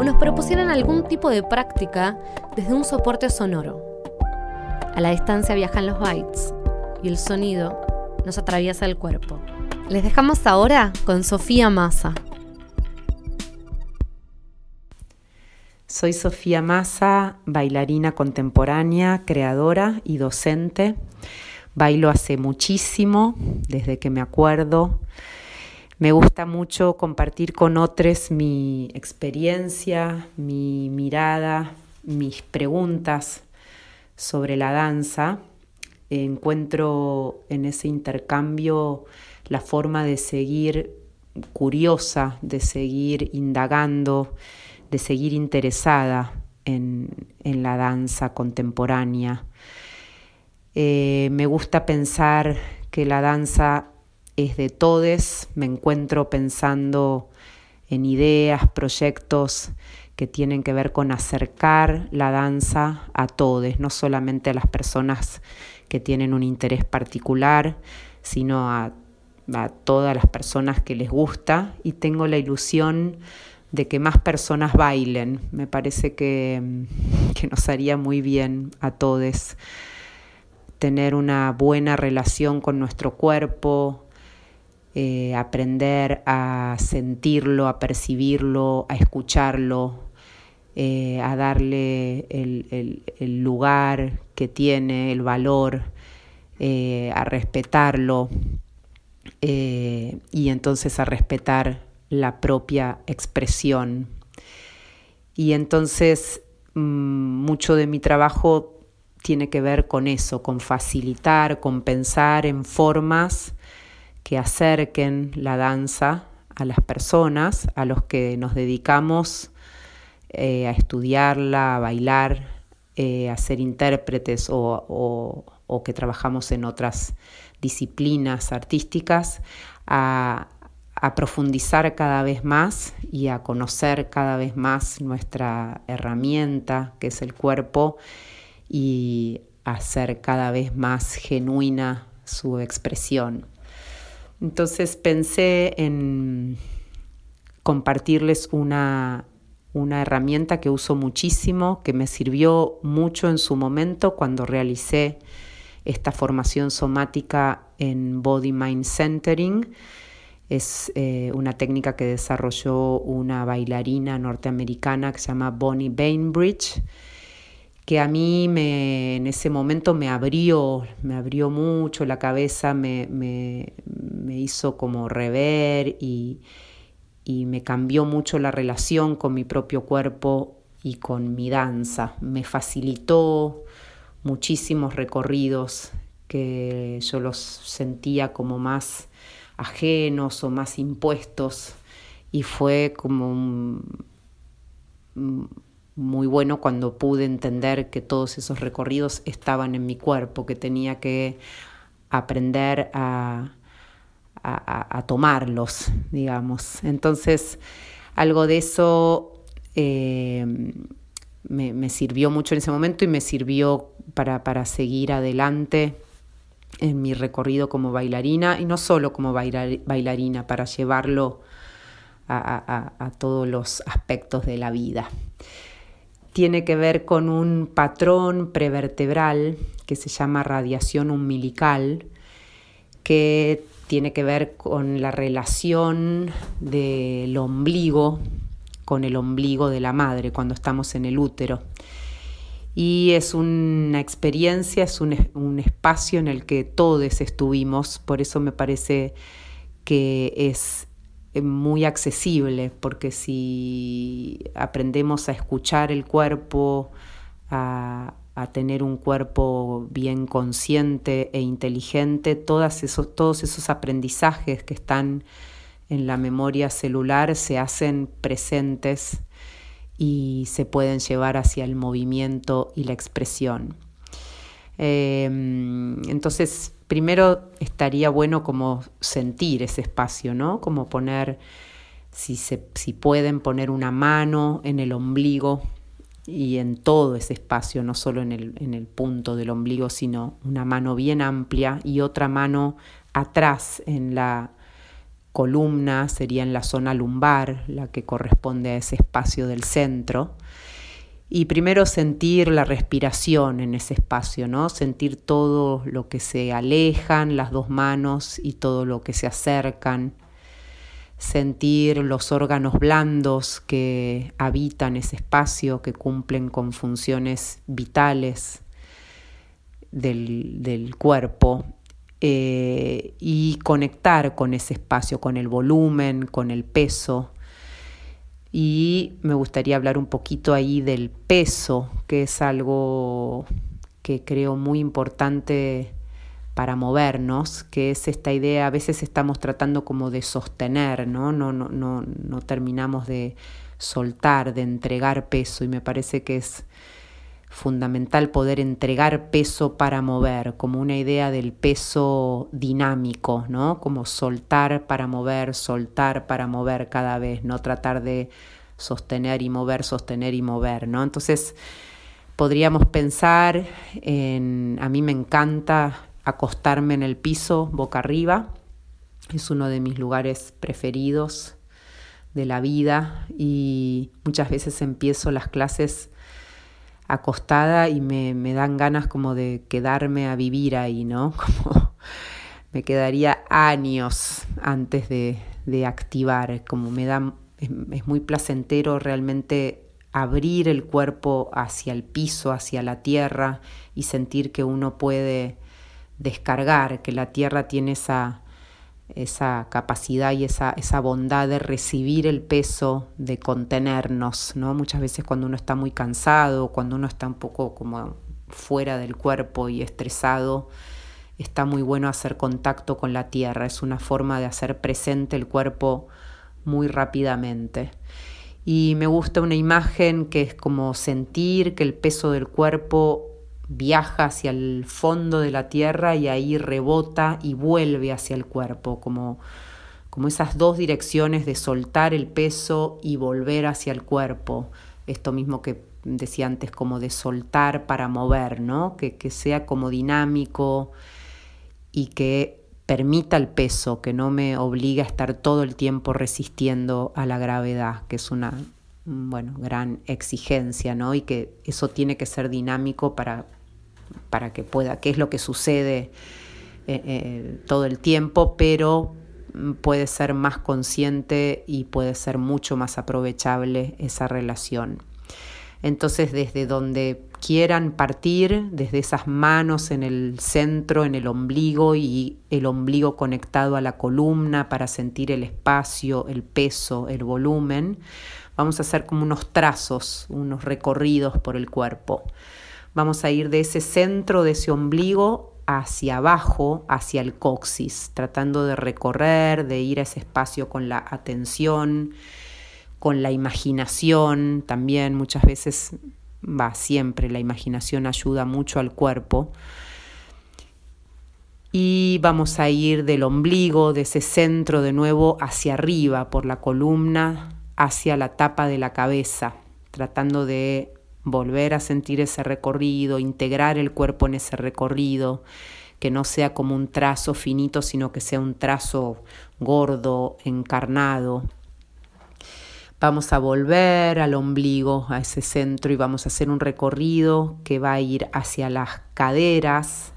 o nos propusieran algún tipo de práctica desde un soporte sonoro. A la distancia viajan los bytes y el sonido nos atraviesa el cuerpo. Les dejamos ahora con Sofía Massa. Soy Sofía Massa, bailarina contemporánea, creadora y docente. Bailo hace muchísimo, desde que me acuerdo. Me gusta mucho compartir con otros mi experiencia, mi mirada, mis preguntas sobre la danza. Encuentro en ese intercambio la forma de seguir curiosa, de seguir indagando, de seguir interesada en, la danza contemporánea. Eh, me gusta pensar que la danza es de todes, me encuentro pensando en ideas, proyectos que tienen que ver con acercar la danza a todos, no solamente a las personas que tienen un interés particular, sino a, a todas las personas que les gusta y tengo la ilusión de que más personas bailen. Me parece que, que nos haría muy bien a todos tener una buena relación con nuestro cuerpo, eh, aprender a sentirlo, a percibirlo, a escucharlo, eh, a darle el, lugar que tiene, el valor, eh, a respetarlo y entonces a respetar la propia expresión. Y entonces mm, mucho de mi trabajo tiene que ver con eso, con facilitar, con pensar en formas que acerquen la danza a las personas, a los que nos dedicamos eh, a estudiarla, a bailar, eh, a ser intérpretes o, que trabajamos en otras disciplinas artísticas, a, a profundizar cada vez más y a conocer cada vez más nuestra herramienta, que es el cuerpo, y hacer cada vez más genuina su expresión. Entonces pensé en compartirles una, una herramienta que uso muchísimo, que me sirvió mucho en su momento cuando realicé esta formación somática en Body Mind Centering. Es eh, una técnica que desarrolló una bailarina norteamericana que se llama Bonnie Bainbridge que a mí me, en ese momento me abrió, me abrió mucho la cabeza, me, me, hizo como rever y, y me cambió mucho la relación con mi propio cuerpo y con mi danza. Me facilitó muchísimos recorridos que yo los sentía como más ajenos o más impuestos y fue como muy bueno cuando pude entender que todos esos recorridos estaban en mi cuerpo, que tenía que aprender a, a, tomarlos, digamos. Entonces, algo de eso eh, me, sirvió mucho en ese momento y me sirvió para, para seguir adelante en mi recorrido como bailarina y no solo como bailarina, para llevarlo a, a todos los aspectos de la vida tiene que ver con un patrón prevertebral que se llama radiación umbilical, que tiene que ver con la relación del ombligo con el ombligo de la madre cuando estamos en el útero. Y es una experiencia, es un, un espacio en el que todos estuvimos, por eso me parece que es eh, muy accesible, porque si aprendemos a escuchar el cuerpo, a, tener un cuerpo bien consciente e inteligente, todos esos, todos esos aprendizajes que están en la memoria celular se hacen presentes y se pueden llevar hacia el movimiento y la expresión. Em, entonces, primero estaría bueno como sentir ese espacio, ¿no? Como poner, si, se, si pueden poner una mano en el ombligo y en todo ese espacio, no solo en el, en el punto del ombligo, sino una mano bien amplia y otra mano atrás en la columna, sería en la zona lumbar, la que corresponde a ese espacio del centro. Y primero sentir la respiración en ese espacio, ¿no? Sentir todo lo que se alejan las dos manos y todo lo que se acercan. Sentir los órganos blandos que habitan ese espacio, que cumplen con funciones vitales del, del cuerpo eh, y conectar con ese espacio, con el volumen, con el peso. Y me gustaría hablar un poquito ahí del peso, que es algo que creo muy importante para movernos, que es esta idea, a veces estamos tratando como de sostener, ¿no? No, no, no, no terminamos de soltar, de entregar peso, y me parece que es fundamental poder entregar peso para mover, como una idea del peso dinámico, ¿no? Como soltar para mover, soltar para mover cada vez, no tratar de sostener y mover, sostener y mover, ¿no? Entonces podríamos pensar en, a mí me encanta acostarme en el piso boca arriba, es uno de mis lugares preferidos de la vida y muchas veces empiezo las clases acostada y me, me, dan ganas como de quedarme a vivir ahí, ¿no? Como me quedaría años antes de, de activar, como me da, es, muy placentero realmente abrir el cuerpo hacia el piso, hacia la tierra y sentir que uno puede descargar, que la tierra tiene esa, esa capacidad y esa, esa bondad de recibir el peso, de contenernos, ¿no? Muchas veces cuando uno está muy cansado, cuando uno está un poco como fuera del cuerpo y estresado, está muy bueno hacer contacto con la tierra, es una forma de hacer presente el cuerpo muy rápidamente. Y me gusta una imagen que es como sentir que el peso del cuerpo viaja hacia el fondo de la tierra y ahí rebota y vuelve hacia el cuerpo, como, como esas dos direcciones de soltar el peso y volver hacia el cuerpo. Esto mismo que decía antes, como de soltar para mover, ¿no? Que, que sea como dinámico y que permita el peso, que no me obligue a estar todo el tiempo resistiendo a la gravedad, que es una bueno, gran exigencia, ¿no? Y que eso tiene que ser dinámico para, para que pueda, qué es lo que sucede eh, eh, todo el tiempo, pero mm, puede ser más consciente y puede ser mucho más aprovechable esa relación. Entonces, desde donde quieran partir, desde esas manos en el centro, en el ombligo y el ombligo conectado a la columna para sentir el espacio, el peso, el volumen, vamos a hacer como unos trazos, unos recorridos por el cuerpo. Vamos a ir de ese centro, de ese ombligo, hacia abajo, hacia el coxis, tratando de recorrer, de ir a ese espacio con la atención, con la imaginación. También muchas veces, va, siempre la imaginación ayuda mucho al cuerpo. Y vamos a ir del ombligo, de ese centro de nuevo, hacia arriba, por la columna, hacia la tapa de la cabeza, tratando de volver a sentir ese recorrido, integrar el cuerpo en ese recorrido, que no sea como un trazo finito, sino que sea un trazo gordo, encarnado. Vamos a volver al ombligo, a ese centro, y vamos a hacer un recorrido que va a ir hacia las caderas,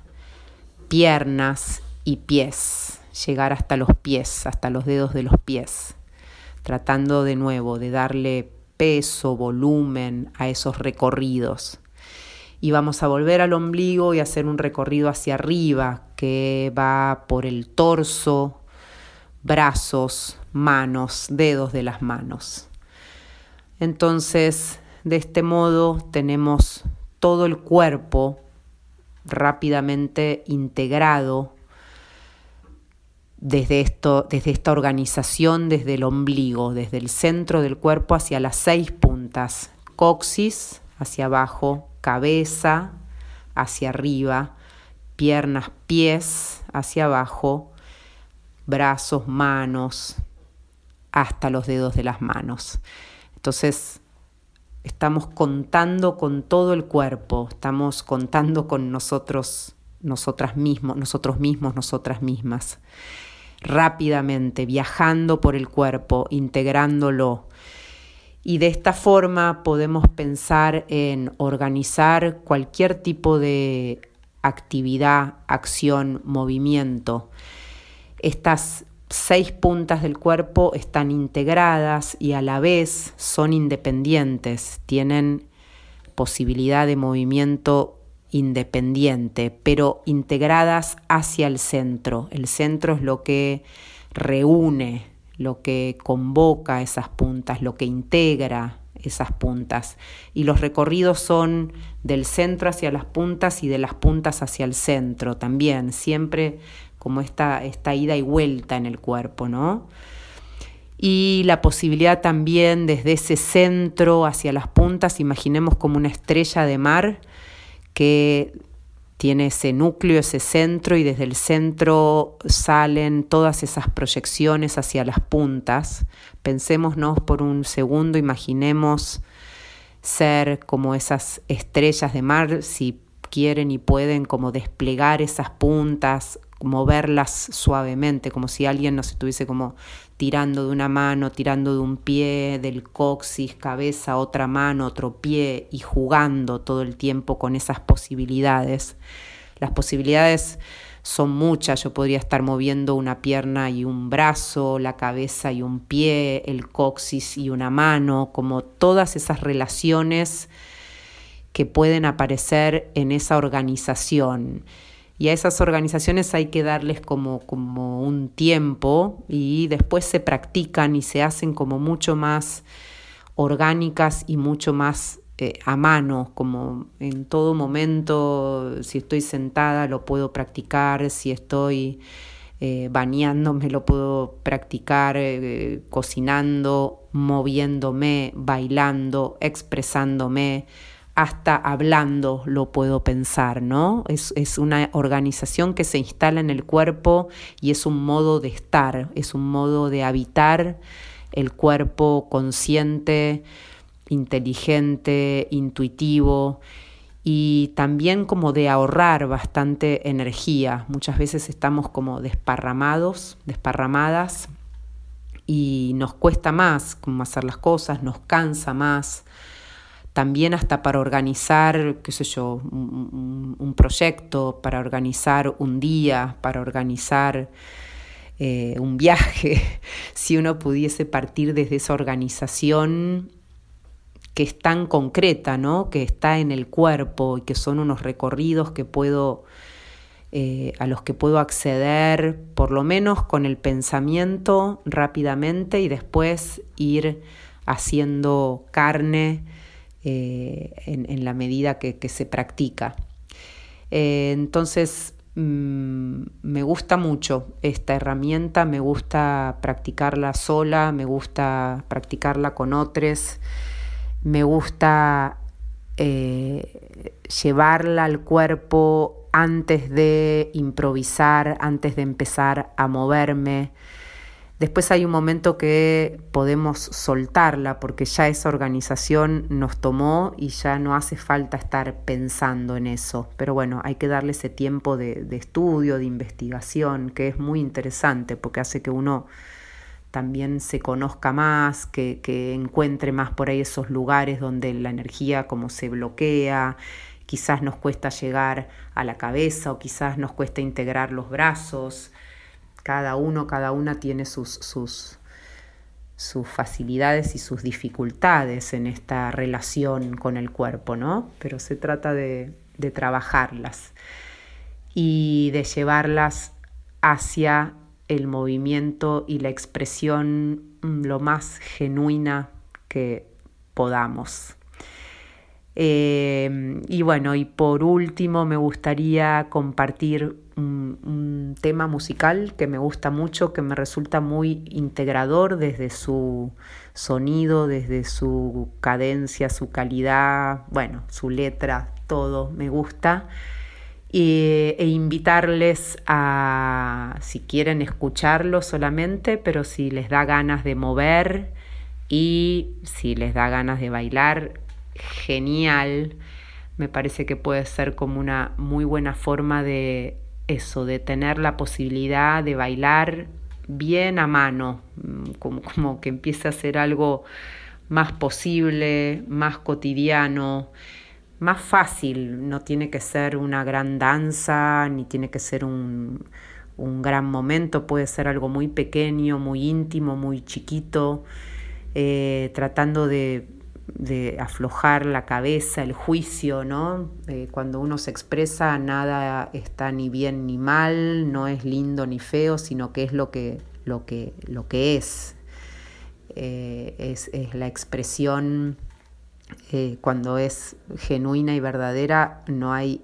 piernas y pies, llegar hasta los pies, hasta los dedos de los pies, tratando de nuevo de darle peso, volumen a esos recorridos. Y vamos a volver al ombligo y hacer un recorrido hacia arriba que va por el torso, brazos, manos, dedos de las manos. Entonces, de este modo tenemos todo el cuerpo rápidamente integrado desde, esto, desde esta organización, desde el ombligo, desde el centro del cuerpo hacia las seis puntas. Coxis hacia abajo, cabeza hacia arriba, piernas, pies hacia abajo, brazos, manos, hasta los dedos de las manos. Entonces, estamos contando con todo el cuerpo, estamos contando con nosotros, nosotras mismos, nosotros mismos, nosotras mismas. Rápidamente, viajando por el cuerpo, integrándolo. Y de esta forma podemos pensar en organizar cualquier tipo de actividad, acción, movimiento. Estas seis puntas del cuerpo están integradas y a la vez son independientes, tienen posibilidad de movimiento independiente, pero integradas hacia el centro. El centro es lo que reúne, lo que convoca esas puntas, lo que integra esas puntas. Y los recorridos son del centro hacia las puntas y de las puntas hacia el centro también, siempre como esta, esta ida y vuelta en el cuerpo, ¿no? Y la posibilidad también desde ese centro hacia las puntas, imaginemos como una estrella de mar que tiene ese núcleo, ese centro, y desde el centro salen todas esas proyecciones hacia las puntas. Pensémonos por un segundo, imaginemos ser como esas estrellas de mar, si quieren y pueden como desplegar esas puntas moverlas suavemente, como si alguien nos estuviese como tirando de una mano, tirando de un pie, del coxis, cabeza, otra mano, otro pie y jugando todo el tiempo con esas posibilidades. Las posibilidades son muchas, yo podría estar moviendo una pierna y un brazo, la cabeza y un pie, el coxis y una mano, como todas esas relaciones que pueden aparecer en esa organización y a esas organizaciones hay que darles como, como un tiempo y después se practican y se hacen como mucho más orgánicas y mucho más eh, a mano, como en todo momento, si estoy sentada lo puedo practicar, si estoy eh, bañándome lo puedo practicar, eh, cocinando, moviéndome, bailando, expresándome hasta hablando lo puedo pensar, ¿no? Es, es, una organización que se instala en el cuerpo y es un modo de estar, es un modo de habitar el cuerpo consciente, inteligente, intuitivo y también como de ahorrar bastante energía. Muchas veces estamos como desparramados, desparramadas y nos cuesta más como hacer las cosas, nos cansa más también hasta para organizar, qué sé yo, un, proyecto, para organizar un día, para organizar eh, un viaje, si uno pudiese partir desde esa organización que es tan concreta, ¿no? que está en el cuerpo y que son unos recorridos que puedo, eh, a los que puedo acceder, por lo menos con el pensamiento rápidamente y después ir haciendo carne eh, en, la medida que, se practica. Eh, entonces, mm, me gusta mucho esta herramienta, me gusta practicarla sola, me gusta practicarla con otros, me gusta eh, llevarla al cuerpo antes de improvisar, antes de empezar a moverme. Después hay un momento que podemos soltarla porque ya esa organización nos tomó y ya no hace falta estar pensando en eso. Pero bueno, hay que darle ese tiempo de, estudio, de investigación, que es muy interesante porque hace que uno también se conozca más, que, encuentre más por ahí esos lugares donde la energía como se bloquea, quizás nos cuesta llegar a la cabeza o quizás nos cuesta integrar los brazos cada uno, cada una tiene sus, sus, sus facilidades y sus dificultades en esta relación con el cuerpo, ¿no? Pero se trata de, de trabajarlas y de llevarlas hacia el movimiento y la expresión mm, lo más genuina que podamos. Eh, y bueno, y por último me gustaría compartir un, un, tema musical que me gusta mucho, que me resulta muy integrador desde su sonido, desde su cadencia, su calidad, bueno, su letra, todo me gusta. E invitarles a, si quieren escucharlo solamente, pero si les da ganas de mover y si les da ganas de bailar, genial. Me parece que puede ser como una muy buena forma de eso, de tener la posibilidad de bailar bien a mano, mm, como, como que empiece a ser algo más posible, más cotidiano, más fácil. No tiene que ser una gran danza, ni tiene que ser un, un gran momento, puede ser algo muy pequeño, muy íntimo, muy chiquito, eh, tratando de de aflojar la cabeza, el juicio, ¿no? Eh, cuando uno se expresa, nada está ni bien ni mal, no es lindo ni feo, sino que es lo que, lo que, lo que es. Eh, es. es. la expresión, eh, cuando es genuina y verdadera, no hay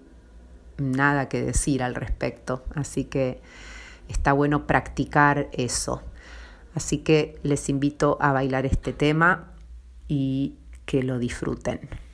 nada que decir al respecto. Así que está bueno practicar eso. Así que les invito a bailar este tema y que lo disfruten.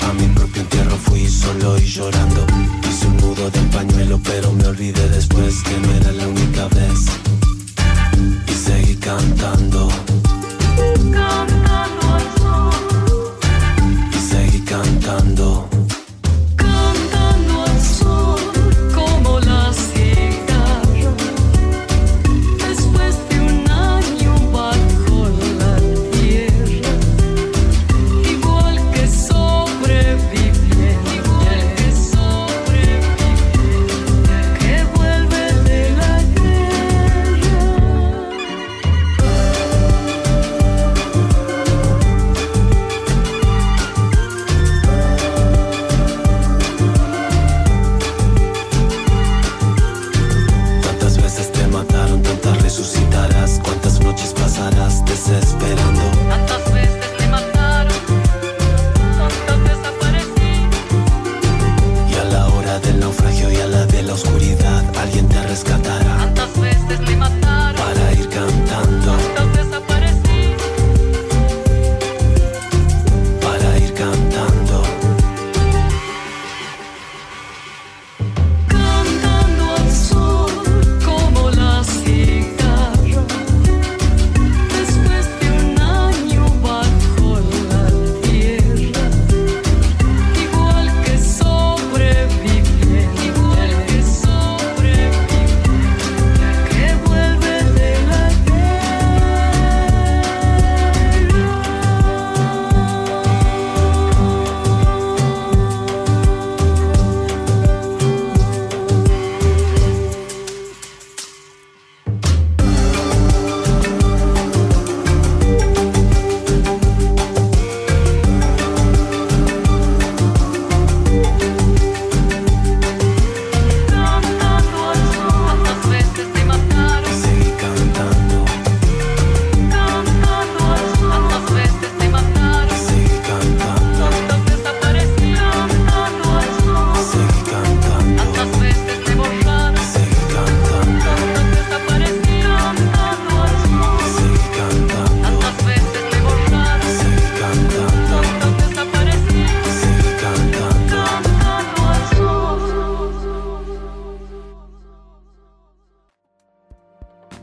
A mi propio entierro fui solo y llorando del pañuelo, pero me olvidé después que no era la única vez. Y seguí. Cantando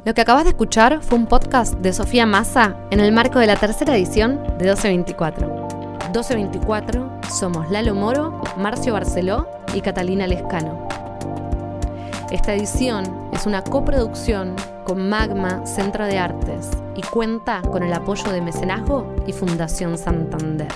Lo que acabas de escuchar fue un podcast de Sofía Massa en el marco de la tercera edición de 1224. 1224 somos Lalo Moro, Marcio Barceló y Catalina Lescano. Esta edición es una coproducción con Magma Centro de Artes y cuenta con el apoyo de Mecenazgo y Fundación Santander.